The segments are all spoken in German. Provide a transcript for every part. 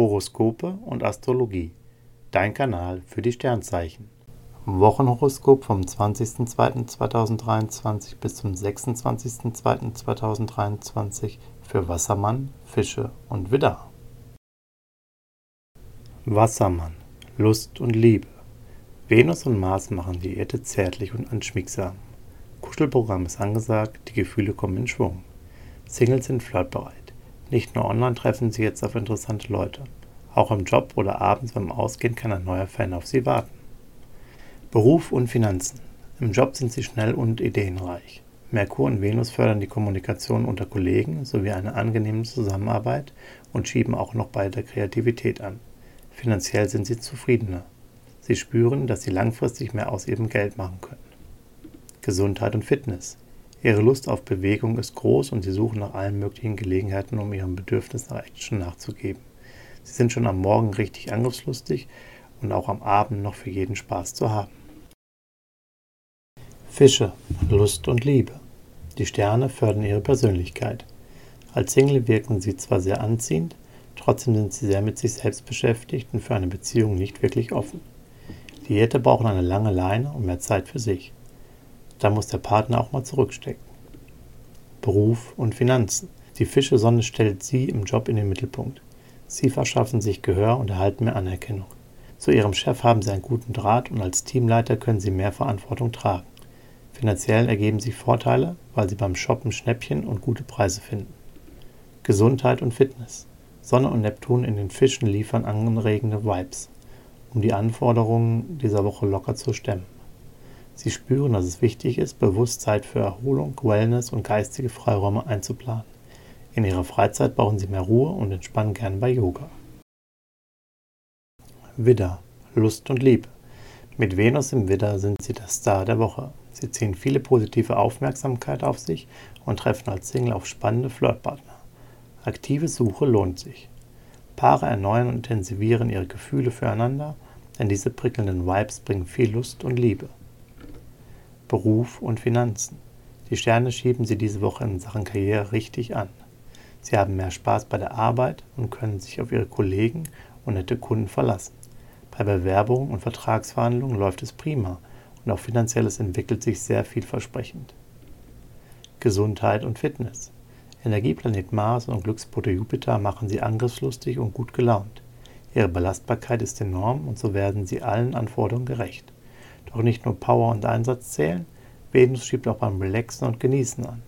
Horoskope und Astrologie. Dein Kanal für die Sternzeichen. Wochenhoroskop vom 20.02.2023 bis zum 26.02.2023 für Wassermann, Fische und Widder. Wassermann, Lust und Liebe. Venus und Mars machen die Erde zärtlich und anschmiegsam. Kuschelprogramm ist angesagt, die Gefühle kommen in Schwung. Singles sind flirtbereit. Nicht nur online treffen Sie jetzt auf interessante Leute. Auch im Job oder abends beim Ausgehen kann ein neuer Fan auf Sie warten. Beruf und Finanzen. Im Job sind Sie schnell und ideenreich. Merkur und Venus fördern die Kommunikation unter Kollegen sowie eine angenehme Zusammenarbeit und schieben auch noch bei der Kreativität an. Finanziell sind Sie zufriedener. Sie spüren, dass Sie langfristig mehr aus Ihrem Geld machen können. Gesundheit und Fitness. Ihre Lust auf Bewegung ist groß und sie suchen nach allen möglichen Gelegenheiten, um ihrem Bedürfnis nach Action nachzugeben. Sie sind schon am Morgen richtig angriffslustig und auch am Abend noch für jeden Spaß zu haben. Fische, Lust und Liebe. Die Sterne fördern ihre Persönlichkeit. Als Single wirken sie zwar sehr anziehend, trotzdem sind sie sehr mit sich selbst beschäftigt und für eine Beziehung nicht wirklich offen. Die Jette brauchen eine lange Leine und mehr Zeit für sich. Da muss der Partner auch mal zurückstecken. Beruf und Finanzen. Die Fische-Sonne stellt Sie im Job in den Mittelpunkt. Sie verschaffen sich Gehör und erhalten mehr Anerkennung. Zu Ihrem Chef haben Sie einen guten Draht und als Teamleiter können Sie mehr Verantwortung tragen. Finanziell ergeben sich Vorteile, weil Sie beim Shoppen Schnäppchen und gute Preise finden. Gesundheit und Fitness. Sonne und Neptun in den Fischen liefern anregende Vibes, um die Anforderungen dieser Woche locker zu stemmen. Sie spüren, dass es wichtig ist, bewusst Zeit für Erholung, Wellness und geistige Freiräume einzuplanen. In ihrer Freizeit brauchen sie mehr Ruhe und entspannen gern bei Yoga. Widder, Lust und Liebe. Mit Venus im Widder sind sie der Star der Woche. Sie ziehen viele positive Aufmerksamkeit auf sich und treffen als Single auf spannende Flirtpartner. Aktive Suche lohnt sich. Paare erneuern und intensivieren ihre Gefühle füreinander, denn diese prickelnden Vibes bringen viel Lust und Liebe. Beruf und Finanzen. Die Sterne schieben Sie diese Woche in Sachen Karriere richtig an. Sie haben mehr Spaß bei der Arbeit und können sich auf Ihre Kollegen und nette Kunden verlassen. Bei Bewerbungen und Vertragsverhandlungen läuft es prima und auch finanzielles entwickelt sich sehr vielversprechend. Gesundheit und Fitness. Energieplanet Mars und Glücksbote Jupiter machen Sie angriffslustig und gut gelaunt. Ihre Belastbarkeit ist enorm und so werden Sie allen Anforderungen gerecht. Doch nicht nur Power und Einsatz zählen, Venus schiebt auch beim Relaxen und Genießen an.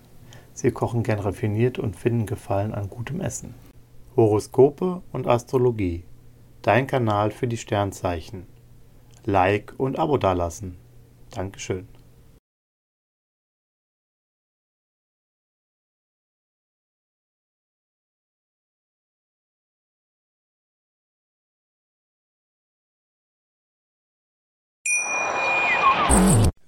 Sie kochen gern raffiniert und finden Gefallen an gutem Essen. Horoskope und Astrologie. Dein Kanal für die Sternzeichen. Like und Abo dalassen. Dankeschön.